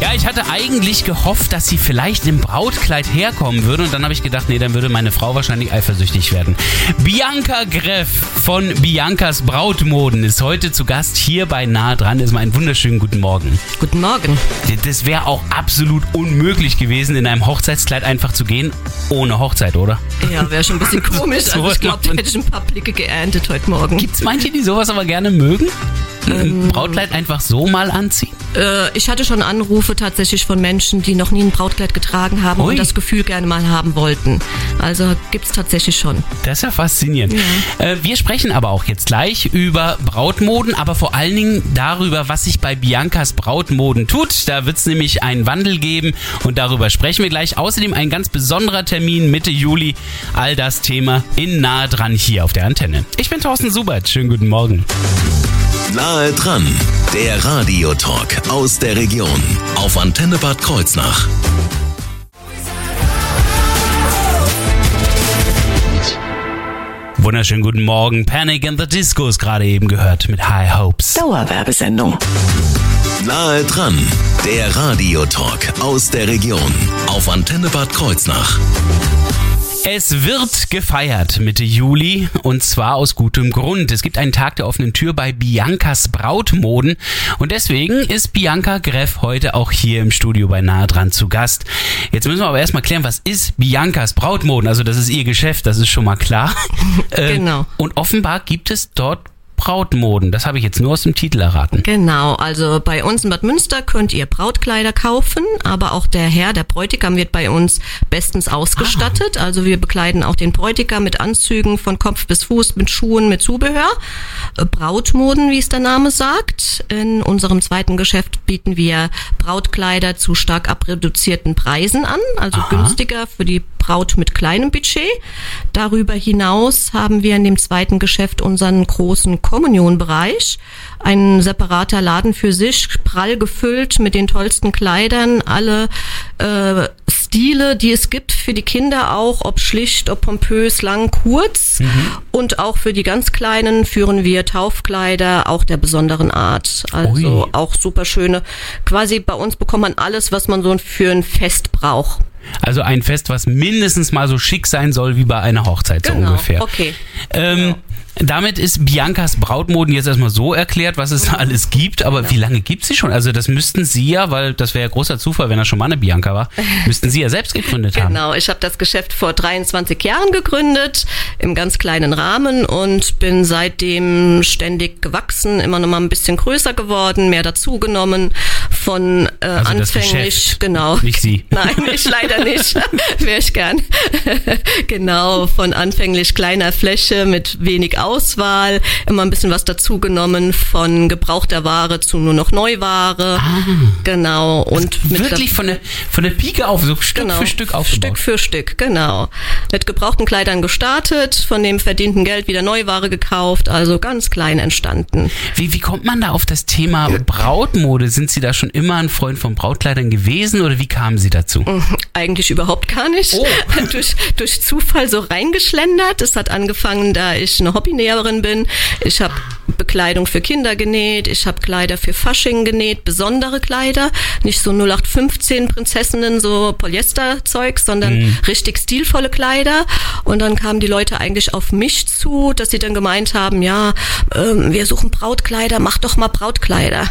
Ja, ich hatte eigentlich gehofft, dass sie vielleicht im Brautkleid herkommen würde und dann habe ich gedacht, nee, dann würde meine Frau wahrscheinlich eifersüchtig werden. Bianca Greff von Biancas Brautmoden ist heute zu Gast hier bei Nahe dran. Ist mal einen wunderschönen guten Morgen. Guten Morgen. Das wäre auch absolut unmöglich gewesen, in einem Hochzeitskleid einfach zu gehen, ohne Hochzeit, oder? Ja, wäre schon ein bisschen komisch. Also ich glaube, da hätte ich ein paar Blicke geerntet heute Morgen. Gibt's manche, die sowas aber gerne mögen? Ein Brautkleid einfach so mal anziehen? Äh, ich hatte schon Anrufe tatsächlich von Menschen, die noch nie ein Brautkleid getragen haben Ui. und das Gefühl gerne mal haben wollten. Also gibt's tatsächlich schon. Das ist ja faszinierend. Äh, wir sprechen aber auch jetzt gleich über Brautmoden, aber vor allen Dingen darüber, was sich bei Biancas Brautmoden tut. Da wird es nämlich einen Wandel geben und darüber sprechen wir gleich. Außerdem ein ganz besonderer Termin Mitte Juli. All das Thema in nahe dran hier auf der Antenne. Ich bin Thorsten Subert. Schönen guten Morgen. Nahe dran, der Radiotalk aus der Region auf Antenne Bad Kreuznach. Wunderschönen guten Morgen. Panic in the Disco ist gerade eben gehört mit High Hopes. Dauerwerbesendung. Nahe dran, der Radiotalk aus der Region auf Antenne Bad Kreuznach. Es wird gefeiert Mitte Juli und zwar aus gutem Grund. Es gibt einen Tag der offenen Tür bei Biancas Brautmoden und deswegen ist Bianca Greff heute auch hier im Studio bei Nahe dran zu Gast. Jetzt müssen wir aber erstmal klären, was ist Biancas Brautmoden? Also das ist ihr Geschäft, das ist schon mal klar. Äh, Genau. Und offenbar gibt es dort Brautmoden. Das habe ich jetzt nur aus dem Titel erraten. Genau, also bei uns in Bad Münster könnt ihr Brautkleider kaufen, aber auch der Herr, der Bräutigam wird bei uns bestens ausgestattet. Also wir bekleiden auch den Bräutigam mit Anzügen von Kopf bis Fuß, mit Schuhen, mit Zubehör. Äh, Brautmoden, wie es der Name sagt. In unserem zweiten Geschäft bieten wir Brautkleider zu stark abreduzierten Preisen an, also günstiger für die Braut mit kleinem Budget. Darüber hinaus haben wir in dem zweiten Geschäft unseren großen Kommunionbereich. Ein separater Laden für sich, prall gefüllt mit den tollsten Kleidern, alle äh, Stile, die es gibt für die Kinder auch, ob schlicht, ob pompös, lang, kurz. Und auch für die ganz Kleinen führen wir Taufkleider, auch der besonderen Art. Also Ui. auch super schöne. Quasi bei uns bekommt man alles, was man so für ein Fest braucht. Also ein Fest, was mindestens mal so schick sein soll wie bei einer Hochzeit so Genau, ungefähr. okay. Ähm, Damit ist Biancas Brautmoden jetzt erstmal so erklärt, was es alles gibt. Aber wie lange gibt sie schon? Also das müssten Sie ja, weil das wäre ja großer Zufall, wenn das schon mal eine Bianca war, müssten Sie ja selbst gegründet haben. Genau, ich habe das Geschäft vor 23 Jahren gegründet, im ganz kleinen Rahmen und bin seitdem ständig gewachsen, immer noch mal ein bisschen größer geworden, mehr dazugenommen von äh, Also anfänglich, genau. nicht Sie. Nein, ich leider nicht. Wäre ich gern. genau, von anfänglich kleiner Fläche mit wenig Auswahl, immer ein bisschen was dazugenommen, von gebrauchter Ware zu nur noch Neuware. Genau. Und mit Ah. Wirklich von der, von der Pike auf, so Stück Genau. für Stück aufgebaut. Stück für Stück, genau. Mit gebrauchten Kleidern gestartet, von dem verdienten Geld wieder Neuware gekauft, also ganz klein entstanden. Wie, wie kommt man da auf das Thema Brautmode? Sind Sie da schon immer ein Freund von Brautkleidern gewesen oder wie kamen Sie dazu? Eigentlich überhaupt gar nicht. Oh. durch, durch Zufall so reingeschlendert. Es hat angefangen, da ich eine Hobbynäherin bin. Ich habe Bekleidung für Kinder genäht, ich habe Kleider für Fasching genäht, besondere Kleider, nicht so 0815 Prinzessinnen, so Polyesterzeug, sondern richtig stilvolle Kleider. Und dann kamen die Leute eigentlich auf mich zu, dass sie dann gemeint haben, ja, ähm, wir suchen Brautkleider, mach doch mal Brautkleider.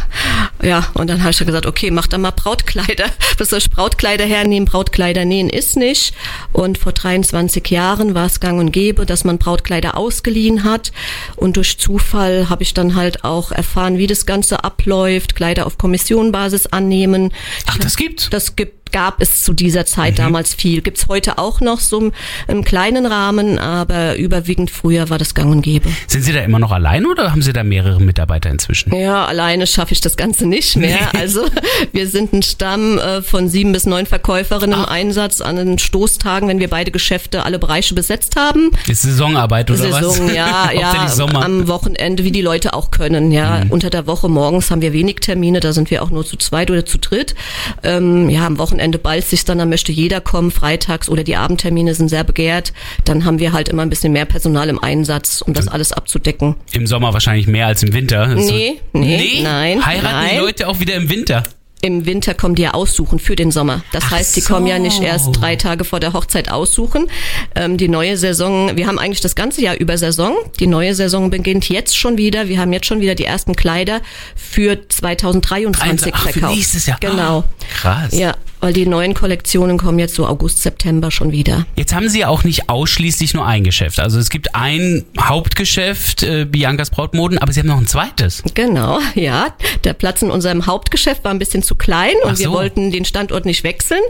Ja, und dann habe ich dann gesagt, okay, mach doch mal Brautkleider. Was soll ich Brautkleider hernehmen? Brautkleider nähen ist nicht. Und vor 23 Jahren war es gang und gäbe, dass man Brautkleider ausgeliehen hat. Und durch Zufall habe ich dann halt auch erfahren, wie das Ganze abläuft, Kleider auf Kommissionbasis annehmen. Ach, das gibt's? Das gibt gab es zu dieser Zeit Mhm. damals viel. Gibt's heute auch noch so im, kleinen Rahmen, aber überwiegend früher war das gang und gäbe. Sind Sie da immer noch allein oder haben Sie da mehrere Mitarbeiter inzwischen? Ja, alleine schaffe ich das Ganze nicht mehr. Also wir sind ein Stamm äh, von sieben bis neun Verkäuferinnen im Einsatz an den Stoßtagen, wenn wir beide Geschäfte, alle Bereiche besetzt haben. Ist Saisonarbeit oder was? Saison, ja, ja, Sommer. Mhm. am Wochenende, wie die Leute auch können, ja. Unter der Woche morgens haben wir wenig Termine, da sind wir auch nur zu zweit oder zu dritt. Ähm, ja, am Wochenende ballt sich dann, da möchte jeder kommen, freitags oder die Abendtermine sind sehr begehrt. Dann haben wir halt immer ein bisschen mehr Personal im Einsatz, um das alles abzudecken. Im Sommer wahrscheinlich mehr als im Winter. Also- Nee, nee, nein, Heiraten die nein. Leute auch wieder im Winter? Im Winter kommen die ja aussuchen für den Sommer. Das Ach heißt, die so. kommen ja nicht erst drei Tage vor der Hochzeit aussuchen. Ähm, die neue Saison, wir haben eigentlich das ganze Jahr über Saison. Die neue Saison beginnt jetzt schon wieder. Wir haben jetzt schon wieder die ersten Kleider für 2023 Ach, für verkauft. nächstes Jahr. Genau. Ah, krass. Ja, weil die neuen Kollektionen kommen jetzt so August, September schon wieder. Jetzt haben Sie ja auch nicht ausschließlich nur ein Geschäft. Also es gibt ein Hauptgeschäft, äh, Biancas Brautmoden, aber Sie haben noch ein zweites. Genau, ja. Der Platz in unserem Hauptgeschäft war ein bisschen zu klein und Ach wir so. wollten den Standort nicht wechseln.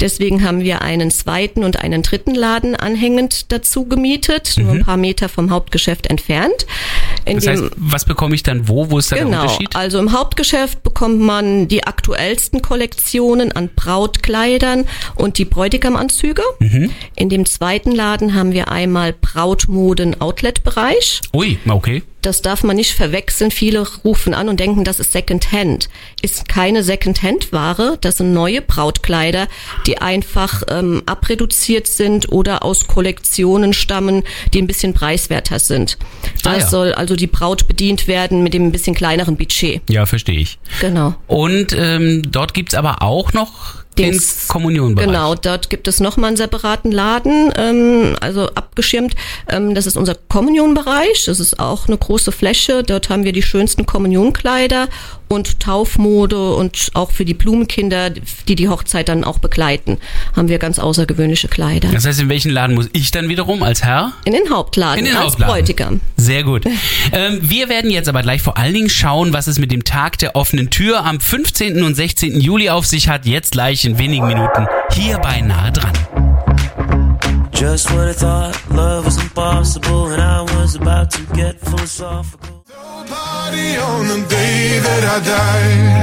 Deswegen haben wir einen zweiten und einen dritten Laden anhängend dazu gemietet, nur ein paar Meter vom Hauptgeschäft entfernt. In Mhm. Das heißt, was bekomme ich dann wo? Wo ist da der Genau, Unterschied? also im Hauptgeschäft bekommt man die aktuellsten Kollektionen an Brautkleidern und die Bräutigamanzüge. Mhm. In dem zweiten Laden haben wir einmal Brautmoden-Outlet-Bereich. Ui, okay. Das darf man nicht verwechseln. Viele rufen an und denken, das ist Secondhand. Ist keine Secondhand-Ware. Das sind neue Brautkleider, die einfach ähm, abreduziert sind oder aus Kollektionen stammen, die ein bisschen preiswerter sind. Da Ah, ja. soll also die Braut bedient werden mit dem ein bisschen kleineren Budget. Ja, verstehe ich. Genau. Und ähm, dort gibt's aber auch noch Dings. Kommunionbereich. Genau, dort gibt es nochmal einen separaten Laden, ähm, also abgeschirmt. Ähm, das ist unser Kommunionbereich. Das ist auch eine große Fläche. Dort haben wir die schönsten Kommunionkleider und Taufmode und auch für die Blumenkinder, die die Hochzeit dann auch begleiten, haben wir ganz außergewöhnliche Kleider. Das heißt, in welchen Laden muss ich dann wiederum als Herr? In den Hauptladen In den als Hauptladen. Bräutigam. Sehr gut. ähm, wir werden jetzt aber gleich vor allen Dingen schauen, was es mit dem Tag der offenen Tür am 15. und 16. Juli auf sich hat. Jetzt gleich in wenigen Minuten hier bei Nahe dran. Just when I thought love was impossible and I was about to get philosophical.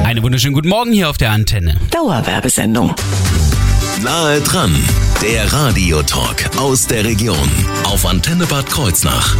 Einen wunderschönen guten Morgen hier auf der Antenne. Dauerwerbesendung. Nahe dran, der Radiotalk aus der Region auf Antenne Bad Kreuznach.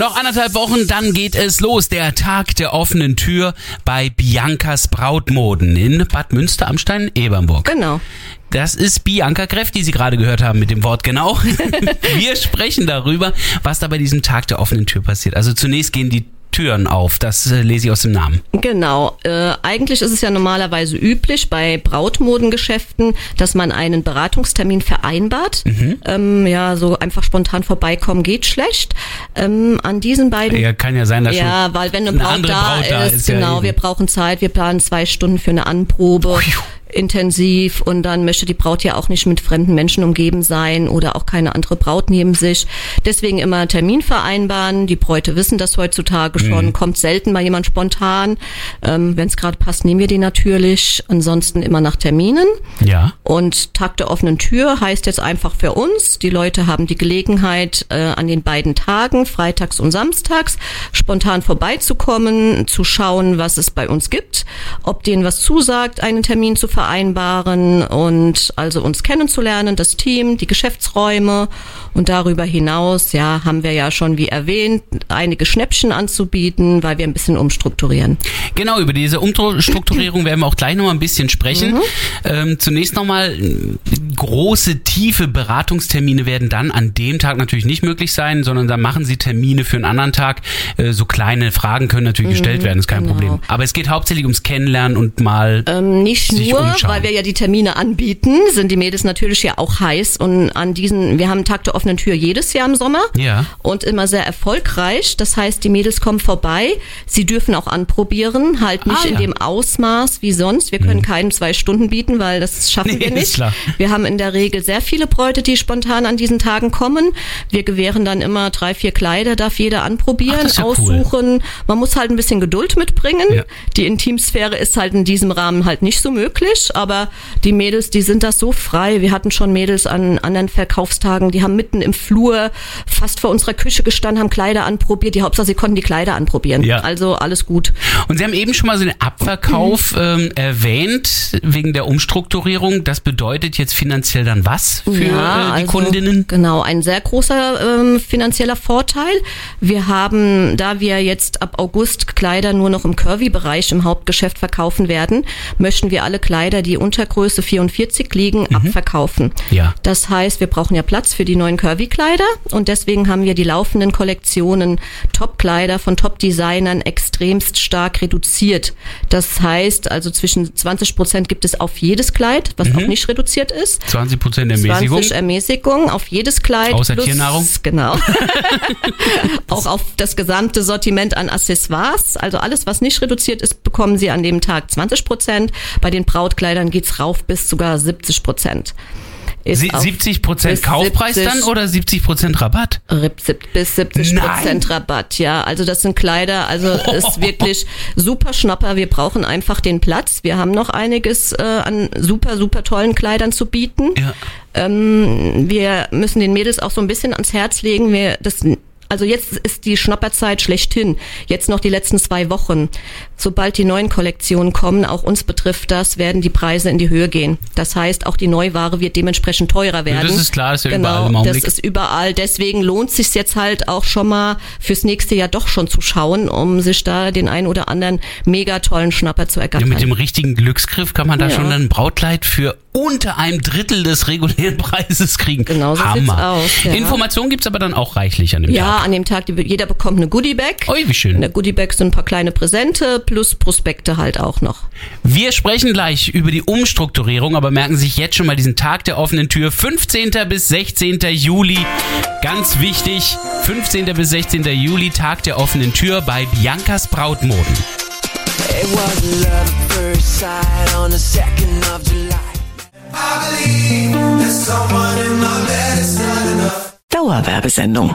Noch anderthalb Wochen, dann geht es los. Der Tag der offenen Tür bei Biancas Brautmoden in Bad Münster am Stein-Ebernburg. Genau. Das ist Bianca Greff, die Sie gerade gehört haben mit dem Wort genau. Wir sprechen darüber, was da bei diesem Tag der offenen Tür passiert. Also zunächst gehen die Türen auf, das äh, lese ich aus dem Namen. Genau. Äh, eigentlich ist es ja normalerweise üblich bei Brautmodengeschäften, dass man einen Beratungstermin vereinbart. Ähm, ja, so einfach spontan vorbeikommen geht schlecht. Ähm, an diesen beiden. Ja, kann ja sein, dass Ja, schon weil wenn eine eine Braut, andere da, Braut da ist, ist, ja genau, eben. wir brauchen Zeit, wir planen zwei Stunden für eine Anprobe. Ui. Intensiv und dann möchte die Braut ja auch nicht mit fremden Menschen umgeben sein oder auch keine andere Braut neben sich. Deswegen immer Termin vereinbaren. Die Bräute wissen das heutzutage schon. Mhm. Kommt selten mal jemand spontan. Ähm, Wenn es gerade passt, nehmen wir die natürlich. Ansonsten immer nach Terminen. Ja. Und Tag der offenen Tür heißt jetzt einfach für uns, die Leute haben die Gelegenheit, äh, an den beiden Tagen, freitags und samstags, spontan vorbeizukommen, zu schauen, was es bei uns gibt, ob denen was zusagt, einen Termin zu vereinbaren und also uns kennenzulernen, das Team, die Geschäftsräume und darüber hinaus, ja, haben wir ja schon, wie erwähnt, einige Schnäppchen anzubieten, weil wir ein bisschen umstrukturieren. Genau, über diese Umstrukturierung werden wir auch gleich nochmal ein bisschen sprechen. Mhm. Ähm, zunächst nochmal, große, tiefe Beratungstermine werden dann an dem Tag natürlich nicht möglich sein, sondern da machen Sie Termine für einen anderen Tag. Äh, so kleine Fragen können natürlich gestellt werden, ist kein genau. Problem. Aber es geht hauptsächlich ums Kennenlernen und mal... Ähm, nicht sich nur, weil wir ja die Termine anbieten, sind die Mädels natürlich ja auch heiß und an diesen, wir haben Tag der offenen Tür jedes Jahr im Sommer Ja. und immer sehr erfolgreich. Das heißt, die Mädels kommen vorbei, sie dürfen auch anprobieren, halt nicht Ah, in ja. Mhm. dem Ausmaß wie sonst. Wir können keinen zwei Stunden bieten, weil das schaffen Nee, wir nicht. Wir haben in der Regel sehr viele Bräute, die spontan an diesen Tagen kommen. Wir gewähren dann immer drei, vier Kleider, darf jeder anprobieren, Ach, ja cool. aussuchen. Man muss halt ein bisschen Geduld mitbringen. Die Intimsphäre ist halt in diesem Rahmen halt nicht so möglich. Nicht, aber die Mädels, die sind das so frei. Wir hatten schon Mädels an anderen Verkaufstagen, die haben mitten im Flur fast vor unserer Küche gestanden, haben Kleider anprobiert. Die Hauptsache, sie konnten die Kleider anprobieren. Ja. Also alles gut. Und Sie haben eben schon mal so den Abverkauf ähm, erwähnt, wegen der Umstrukturierung. Das bedeutet jetzt finanziell dann was für äh, die also, Kundinnen? Genau, ein sehr großer ähm, finanzieller Vorteil. Wir haben, da wir jetzt ab August Kleider nur noch im Curvy-Bereich im Hauptgeschäft verkaufen werden, möchten wir alle Kleider, die unter Größe 44 liegen, abverkaufen. Ja. Das heißt, wir brauchen ja Platz für die neuen Curvy-Kleider und deswegen haben wir die laufenden Kollektionen Top-Kleider von Top-Designern extremst stark reduziert. Das heißt, also zwischen 20 Prozent gibt es auf jedes Kleid, was auch nicht reduziert ist. 20 Prozent Ermäßigung. 20 Ermäßigung auf jedes Kleid. Außer plus, Tiernahrung? Genau. auch auf das gesamte Sortiment an Accessoires. Also alles, was nicht reduziert ist, bekommen Sie an dem Tag 20 Prozent. Bei den Brautkleidern geht's rauf bis sogar 70 Prozent. Ist Sie- auf 70 Prozent Kaufpreis 70 dann oder 70 Prozent Rabatt? Bis 70 Prozent Rabatt, ja. Also das sind Kleider, also ist wirklich super Schnapper. Wir brauchen einfach den Platz. Wir haben noch einiges äh, an super, super tollen Kleidern zu bieten. Ja. Ähm, wir müssen den Mädels auch so ein bisschen ans Herz legen. Wir, das, also jetzt ist die Schnapperzeit schlechthin. Jetzt noch die letzten zwei Wochen. Sobald die neuen Kollektionen kommen, auch uns betrifft das, werden die Preise in die Höhe gehen. Das heißt, auch die Neuware wird dementsprechend teurer werden. das ist klar, ist ja genau, überall das ist überall. Deswegen lohnt sich jetzt halt auch schon mal fürs nächste Jahr doch schon zu schauen, um sich da den einen oder anderen mega tollen Schnapper zu Ja, ergattern. mit dem richtigen Glücksgriff kann man da Ja. schon ein Brautkleid für unter einem Drittel des regulären Preises kriegen. Genau so Hammer. sieht's aus, ja. Informationen gibt's aber dann auch reichlich an dem ja, Tag. an dem Tag, jeder bekommt eine Goodiebag. Ui, wie schön. In der Goodiebag sind ein paar kleine Präsente plus Prospekte halt auch noch. Wir sprechen gleich über die Umstrukturierung, aber merken sich jetzt schon mal diesen Tag der offenen Tür, 15. bis 16. Juli. Ganz wichtig, 15. bis 16. Juli, Tag der offenen Tür bei Biancas Brautmoden. It was love at first sight on the 2nd of July. Dauerwerbesendung.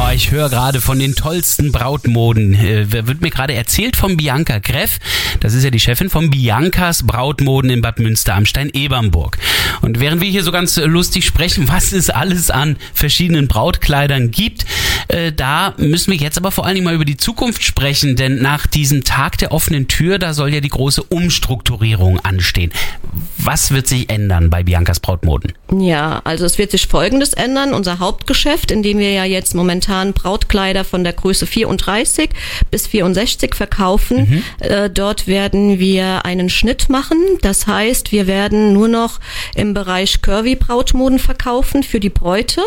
Ich höre gerade von den tollsten Brautmoden. Äh, wird mir gerade erzählt von Bianca Greff. Das ist ja die Chefin von Biancas Brautmoden in Bad Münster am Stein-Ebernburg. Und während wir hier so ganz lustig sprechen, was es alles an verschiedenen Brautkleidern gibt, äh, da müssen wir jetzt aber vor allen Dingen mal über die Zukunft sprechen, denn nach diesem Tag der offenen Tür, da soll ja die große Umstrukturierung anstehen. Was wird sich ändern bei Biancas Brautmoden? Ja, also es wird sich Folgendes ändern. Unser Hauptgeschäft, in dem wir ja jetzt momentan Brautkleider von der Größe 34 bis 64 verkaufen, äh, dort werden wir einen Schnitt machen. Das heißt, wir werden nur noch im Bereich Curvy Brautmoden verkaufen für die Bräute.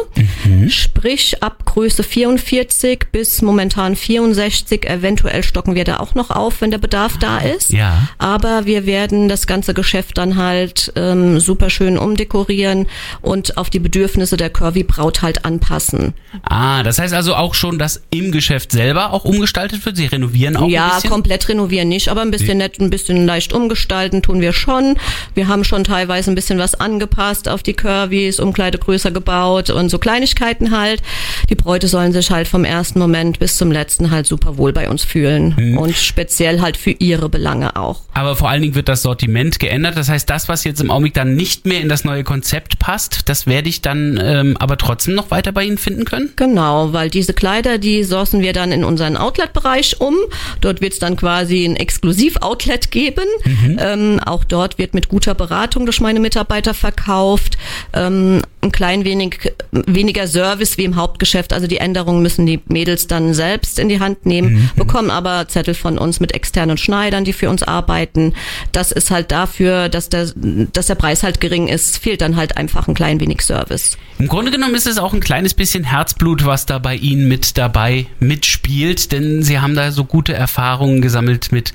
Sprich, ab Größe 44 bis momentan 64, eventuell stocken wir da auch noch auf, wenn der Bedarf da ist. Ja. Aber wir werden das ganze Geschäft dann halt ähm, super schön umdekorieren und auf die Bedürfnisse der Curvy-Braut halt anpassen. Ah, das heißt also auch schon, dass im Geschäft selber auch umgestaltet wird. Sie renovieren auch ein ja, bisschen. komplett renovieren nicht, aber ein bisschen nett, ein bisschen leicht umgestalten tun wir schon. Wir haben schon teilweise ein bisschen was angepasst auf die Curvys, Umkleide größer gebaut und so Kleinigkeiten halt. Die Bräute sollen sich halt vom ersten Moment bis zum letzten halt super wohl bei uns fühlen Mhm. und speziell halt für ihre Belange auch. Aber vor allen Dingen wird das Sortiment geändert. Das heißt, das, was jetzt im Augenblick dann nicht mehr in das neue Konzept passt, das werde ich dann ähm, aber trotzdem noch weiter bei Ihnen finden können? Genau, weil diese Kleider, die sourcen wir dann in unseren Outlet-Bereich um. Dort wird es dann quasi ein Exklusiv-Outlet geben. Ähm, auch dort wird mit guter Beratung durch meine Mitarbeiter verkauft. Ähm, ein klein wenig weniger Service wie im Hauptgeschäft. Also die Änderungen müssen die Mädels dann selbst in die Hand nehmen, bekommen aber Zettel von uns mit externen Schneidern, die für uns arbeiten. Das ist halt dafür, dass der, dass der Preis halt gering ist, fehlt dann halt einfach ein klein wenig Service. Im Grunde genommen ist es auch ein kleines bisschen Herzblut, was da bei Ihnen mit dabei mitspielt, denn Sie haben da so gute Erfahrungen gesammelt mit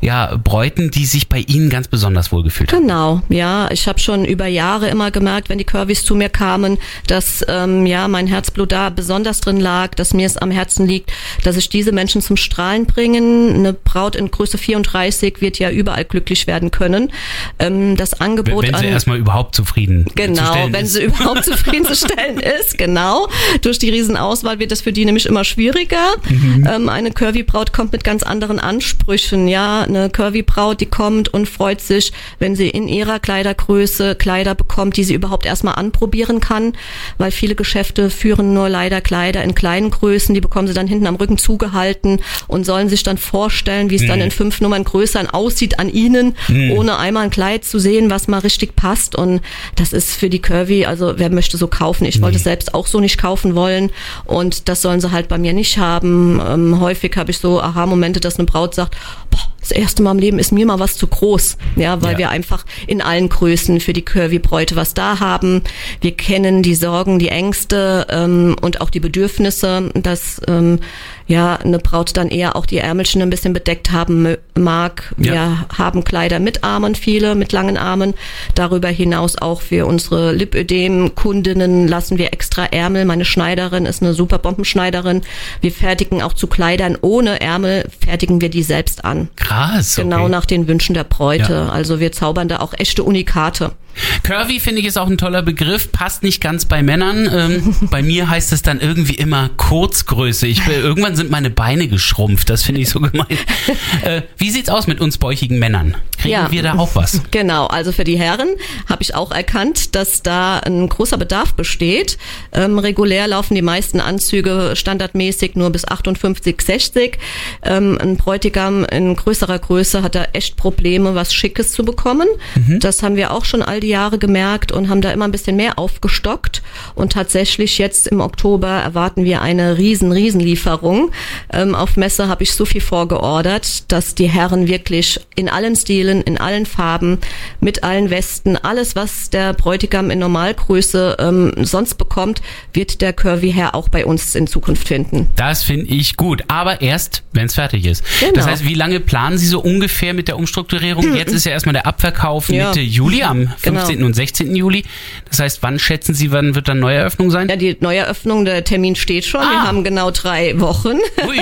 ja, Bräuten, die sich bei Ihnen ganz besonders wohlgefühlt haben. Genau, ja. Ich habe schon über Jahre immer gemerkt, wenn die Curvys zu mir kamen, dass ähm, ja mein Herzblut da besonders drin lag, dass mir es am Herzen liegt, dass ich diese Menschen zum Strahlen bringen. Eine Braut in Größe 34 wird ja überall glücklich werden können. Ähm, das Angebot Wenn sie an erstmal überhaupt zufrieden Genau, wenn ist. sie überhaupt zufriedenzustellen ist, genau. Durch die Riesenauswahl wird das für die nämlich immer schwieriger. Mhm. Ähm, eine Curvy-Braut kommt mit ganz anderen Ansprüchen, ja. Eine Curvy-Braut, die kommt und freut sich, wenn sie in ihrer Kleidergröße Kleider bekommt, die sie überhaupt erstmal anprobieren kann, weil viele Geschäfte führen nur leider Kleider in kleinen Größen, die bekommen sie dann hinten am Rücken zugehalten und sollen sich dann vorstellen, wie es dann Mhm. in fünf Nummern größer aussieht an ihnen, ohne einmal ein Kleid zu sehen, was mal richtig passt. Und das ist für die Curvy, also wer möchte so kaufen? Ich wollte es selbst auch so nicht kaufen wollen. Und das sollen sie halt bei mir nicht haben. Ähm, häufig habe ich so Aha-Momente, dass eine Braut sagt, boah, das erste Mal im Leben ist mir mal was zu groß. Ja, weil Ja. wir einfach in allen Größen für die Curvy-Bräute was da haben. Wir kennen die Sorgen, die Ängste ähm, und auch die Bedürfnisse, dass ähm, ja eine Braut dann eher auch die Ärmelchen ein bisschen bedeckt haben mag. Ja. Wir haben Kleider mit Armen, viele mit langen Armen. Darüber hinaus auch für unsere Lipödem-Kundinnen lassen wir extra Ärmel. Meine Schneiderin ist eine super Bombenschneiderin. Wir fertigen auch zu Kleidern ohne Ärmel, fertigen wir die selbst an. Krass. Okay. Genau nach den Wünschen der Bräute. Ja. Also wir zaubern da auch echte Unikate. Curvy finde ich ist auch ein toller Begriff, passt nicht ganz bei Männern. Ähm, bei mir heißt es dann irgendwie immer Kurzgröße. Ich, irgendwann sind meine Beine geschrumpft, das finde ich so gemein. Äh, wie sieht's aus mit uns bäuchigen Männern? Kriegen Ja. wir da auch was? Genau, also für die Herren habe ich auch erkannt, dass da ein großer Bedarf besteht. Ähm, regulär laufen die meisten Anzüge standardmäßig nur bis 58, 60. Ähm, ein Bräutigam in größerer Größe hat da echt Probleme, was Schickes zu bekommen. Das haben wir auch schon all die Jahre gemerkt und haben da immer ein bisschen mehr aufgestockt. Und tatsächlich jetzt im Oktober erwarten wir eine riesen, riesen Lieferung. Ähm, auf Messe habe ich so viel vorgeordert, dass die Herren wirklich in allen Stilen, in allen Farben, mit allen Westen, alles, was der Bräutigam in Normalgröße ähm, sonst bekommt, wird der Curvy-Herr auch bei uns in Zukunft finden. Das finde ich gut, aber erst, wenn es fertig ist. Genau. Das heißt, wie lange planen Sie so ungefähr mit der Umstrukturierung? Jetzt ist ja erstmal der Abverkauf Ja. Mitte Juli, am Genau. 15. und 16. Juli. Das heißt, wann schätzen Sie, wann wird dann Neueröffnung sein? Ja, die Neueröffnung, der Termin steht schon. Ah. Wir haben genau drei Wochen. Ui,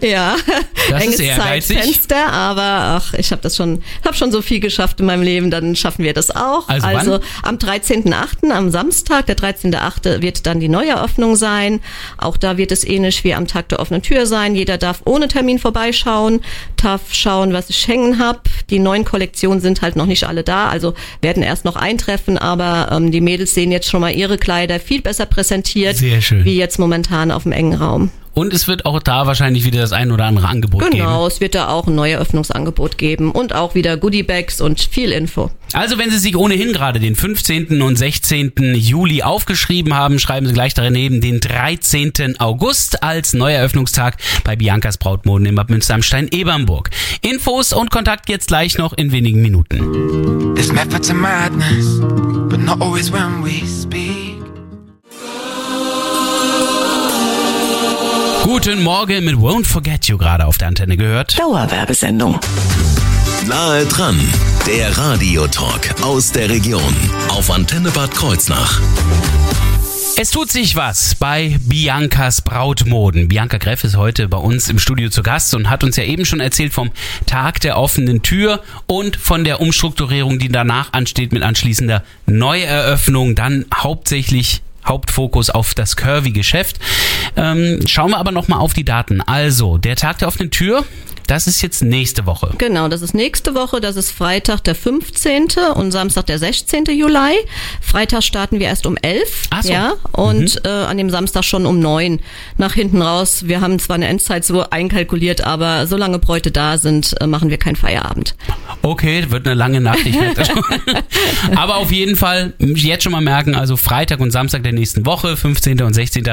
ja, Das enges ist ehrgeizig. Zeitfenster, aber ach, ich habe das schon, habe schon so viel geschafft in meinem Leben, dann schaffen wir das auch. Also wann? am 13.8., am Samstag, der 13.8. wird dann die Neueröffnung sein. Auch da wird es ähnlich wie am Tag der offenen Tür sein. Jeder darf ohne Termin vorbeischauen, darf schauen, was ich hängen habe. Die neuen Kollektionen sind halt noch nicht alle da, also werden erst noch eintreffen, aber ähm, die Mädels sehen jetzt schon mal ihre Kleider viel besser präsentiert, Sehr schön. wie jetzt momentan auf dem engen Raum. Und es wird auch da wahrscheinlich wieder das ein oder andere Angebot geben. Genau, es wird da auch ein Neueröffnungsangebot geben und auch wieder Goodiebags und viel Info. Also wenn Sie sich ohnehin gerade den 15. und 16. Juli aufgeschrieben haben, schreiben Sie gleich daneben den 13. August als Neueröffnungstag bei Biancas Brautmoden in Bad Münster am Stein-Ebernburg. Infos und Kontakt jetzt gleich noch in wenigen Minuten. Guten Morgen mit Won't Forget You gerade auf der Antenne gehört. Dauerwerbesendung. Nahe dran, der Radiotalk aus der Region auf Antenne Bad Kreuznach. Es tut sich was bei Biancas Brautmoden. Bianca Greff ist heute bei uns im Studio zu Gast und hat uns ja eben schon erzählt vom Tag der offenen Tür und von der Umstrukturierung, die danach ansteht mit anschließender Neueröffnung, dann hauptsächlich Hauptfokus auf das Curvy-Geschäft. Ähm, schauen wir aber nochmal auf die Daten. Also, der Tag der offenen Tür, das ist jetzt nächste Woche. Genau, das ist nächste Woche, das ist Freitag der 15. und Samstag der 16. Juli. Freitag starten wir erst um 11. Ach so. Ja, und äh, an dem Samstag schon um 9. Nach hinten raus. Wir haben zwar eine Endzeit so einkalkuliert, aber solange Bräute da sind, äh, machen wir keinen Feierabend. Okay, wird eine lange Nacht. Ich merke das schon. Aber auf jeden Fall jetzt schon mal merken, also Freitag und Samstag der nächsten Woche, 15. und 16.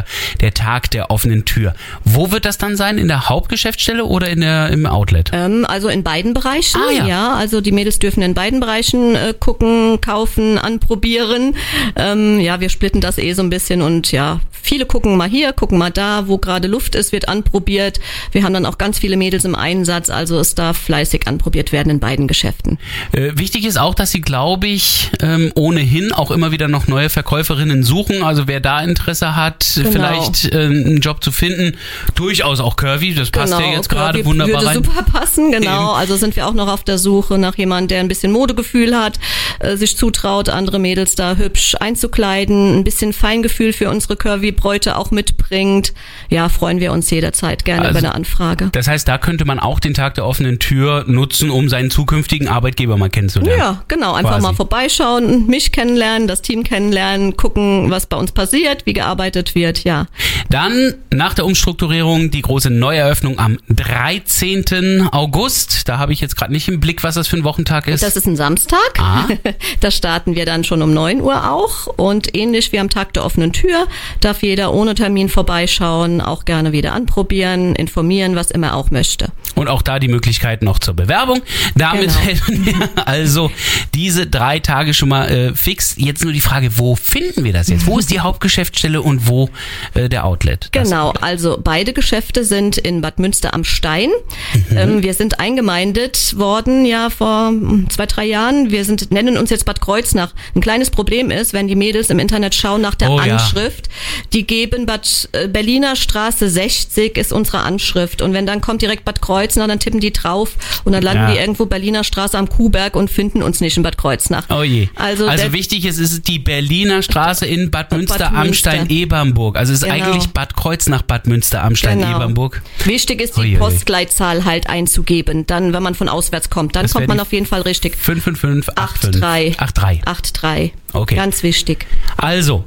der Tag der offenen Tür. Wo wird das dann sein? In der Hauptgeschäftsstelle oder in der, im im Outlet? Ähm, also in beiden Bereichen, Ah, ja. ja. Also die Mädels dürfen in beiden Bereichen äh, gucken, kaufen, anprobieren. Ähm, ja, wir splitten das eh so ein bisschen und ja, viele gucken mal hier, gucken mal da, wo gerade Luft ist, wird anprobiert. Wir haben dann auch ganz viele Mädels im Einsatz, also es darf fleißig anprobiert werden in beiden Geschäften. Äh, wichtig ist auch, dass sie, glaube ich, ähm, ohnehin auch immer wieder noch neue Verkäuferinnen suchen. Also wer da Interesse hat, Genau. vielleicht äh, einen Job zu finden, durchaus auch Curvy, das passt ja jetzt gerade Curvy wunderbar Würde rein. Super passen, genau. Also sind wir auch noch auf der Suche nach jemandem, der ein bisschen Modegefühl hat, äh, sich zutraut, andere Mädels da hübsch einzukleiden, ein bisschen Feingefühl für unsere Curvy-Bräute auch mitbringt. Ja, freuen wir uns jederzeit gerne Also- über eine Anfrage. Das heißt, da könnte man auch den Tag der offenen Tür nutzen, um seinen zukünftigen Arbeitgeber mal kennenzulernen. Ja, genau. Einfach Quasi. mal vorbeischauen, mich kennenlernen, das Team kennenlernen, gucken, was bei uns passiert, wie gearbeitet wird, ja. Dann nach der Umstrukturierung die große Neueröffnung am 13. August. Da habe ich jetzt gerade nicht im Blick, was das für ein Wochentag ist. Das ist ein Samstag. Ah. Da starten wir dann schon um 9 Uhr auch. Und ähnlich wie am Tag der offenen Tür darf jeder ohne Termin vorbeischauen, auch gerne wieder anprobieren, informieren, was immer er auch möchte. Und auch da die Möglichkeit noch zur Bewerbung. Damit Genau. hätten wir also diese drei Tage schon mal äh, fix. Jetzt nur die Frage, wo finden wir das jetzt? Wo ist die Hauptgeschäftsstelle und wo äh, der Outlet? Genau, also beide Geschäfte sind in Bad Münster am Stein. Mhm. Ähm, wir sind eingemeindet worden ja vor hm, zwei, drei Jahren. Wir sind, nennen uns jetzt Bad Kreuznach. Ein kleines Problem ist, wenn die Mädels im Internet schauen nach der Oh ja. Anschrift, die geben Bad äh, Berliner Straße 60 ist unsere Anschrift. Und wenn dann kommt direkt Bad Kreuznach, dann tippen die drauf und dann landen Ja. die irgendwo Berliner Straße am Kuhberg und finden uns nicht in Bad Kreuznach. Oh je. Also, Also, wichtig ist, es ist die Berliner Straße in Bad Münster am Münster. Stein Ebernburg. Also es ist Genau. eigentlich Bad Kreuznach Bad Münster am Stein Genau. Ebernburg. Wichtig ist, die Uiuiui. Halt einzugeben. Dann, wenn man von auswärts kommt, dann Das kommt man auf jeden Fall richtig. 55585. 83. 83. 8-3. Okay. Ganz wichtig. Also,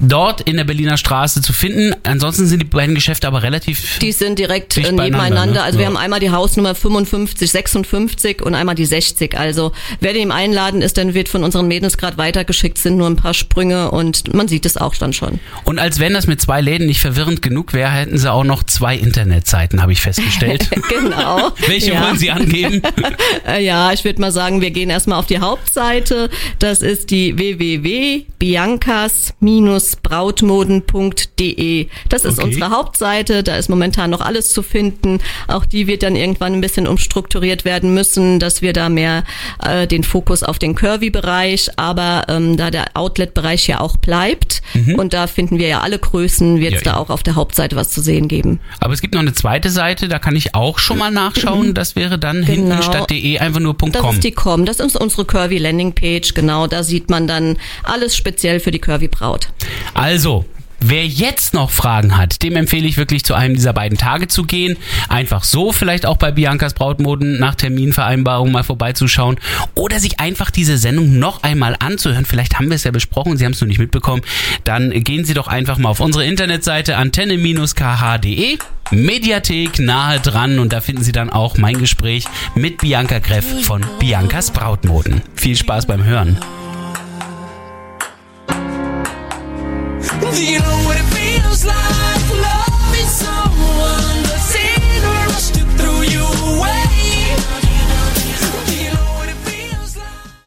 dort in der Berliner Straße zu finden. Ansonsten sind die beiden Geschäfte aber relativ Die sind direkt äh, nebeneinander. ne? Also wir Ja. haben einmal die Hausnummer 55, 56 und einmal die 60. Also wer dem einladen ist, dann wird von unseren Mädels gerade weitergeschickt, sind nur ein paar Sprünge und man sieht es auch dann schon. Und als wenn das mit zwei Läden nicht verwirrend genug wäre, hätten sie auch noch zwei Internetseiten, habe ich festgestellt. Genau. Welche Ja. wollen Sie angeben? Äh, Ja, ich würde mal sagen, wir gehen erstmal auf die Hauptseite. Das ist die www.biancas-brautmoden.de. Das ist Okay. unsere Hauptseite. Da ist momentan noch alles zu finden. Auch die wird dann irgendwann ein bisschen umstrukturiert werden müssen, dass wir da mehr äh, den Fokus auf den Curvy-Bereich, aber ähm, da der Outlet-Bereich ja auch bleibt und da finden wir ja alle Größen, wird es Mhm. Ja, da ja. auch auf der Hauptseite was zu sehen geben. Aber es gibt noch eine zweite Seite, da kann ich auch schon mal nachschauen. Das wäre dann Genau. hinten statt .de einfach nur Das .com. ist die Com, das ist unsere Curvy Landing Page, genau, da sieht man dann alles speziell für die Curvy Braut. Also, wer jetzt noch Fragen hat, dem empfehle ich wirklich zu einem dieser beiden Tage zu gehen. Einfach so vielleicht auch bei Biancas Brautmoden nach Terminvereinbarung mal vorbeizuschauen oder sich einfach diese Sendung noch einmal anzuhören. Vielleicht haben wir es ja besprochen, Sie haben es nur nicht mitbekommen. Dann gehen Sie doch einfach mal auf unsere Internetseite antenne-kh.de. Mediathek nahe dran und da finden Sie dann auch mein Gespräch mit Bianca Greff von Biancas Brautmoden. Viel Spaß beim Hören. Do you know what it feels like? Someone